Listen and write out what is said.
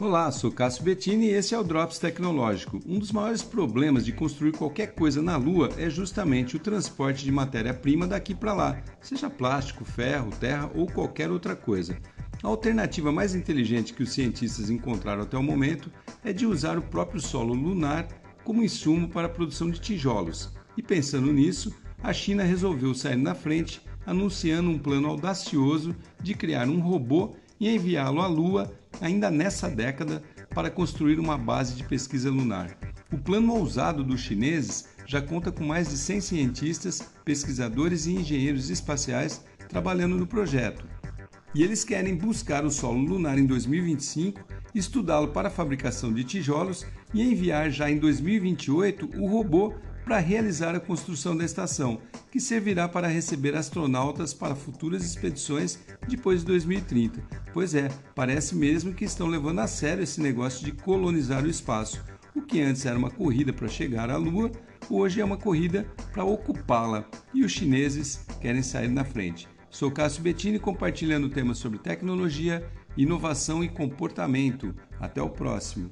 Olá, sou Cássio Bettini e esse é o Drops Tecnológico. Um dos maiores problemas de construir qualquer coisa na Lua é justamente o transporte de matéria-prima daqui para lá, seja plástico, ferro, terra ou qualquer outra coisa. A alternativa mais inteligente que os cientistas encontraram até o momento é de usar o próprio solo lunar como insumo para a produção de tijolos. E pensando nisso, a China resolveu sair na frente, anunciando um plano audacioso de criar um robô e enviá-lo à Lua ainda nessa década para construir uma base de pesquisa lunar. O plano ousado dos chineses já conta com mais de 100 cientistas, pesquisadores e engenheiros espaciais trabalhando no projeto. E eles querem buscar o solo lunar em 2025, estudá-lo para a fabricação de tijolos e enviar já em 2028 o robô para realizar a construção da estação, que servirá para receber astronautas para futuras expedições depois de 2030. Pois é, parece mesmo que estão levando a sério esse negócio de colonizar o espaço. O que antes era uma corrida para chegar à Lua, hoje é uma corrida para ocupá-la e os chineses querem sair na frente. Sou Cássio Bettini compartilhando temas sobre tecnologia, inovação e comportamento. Até o próximo.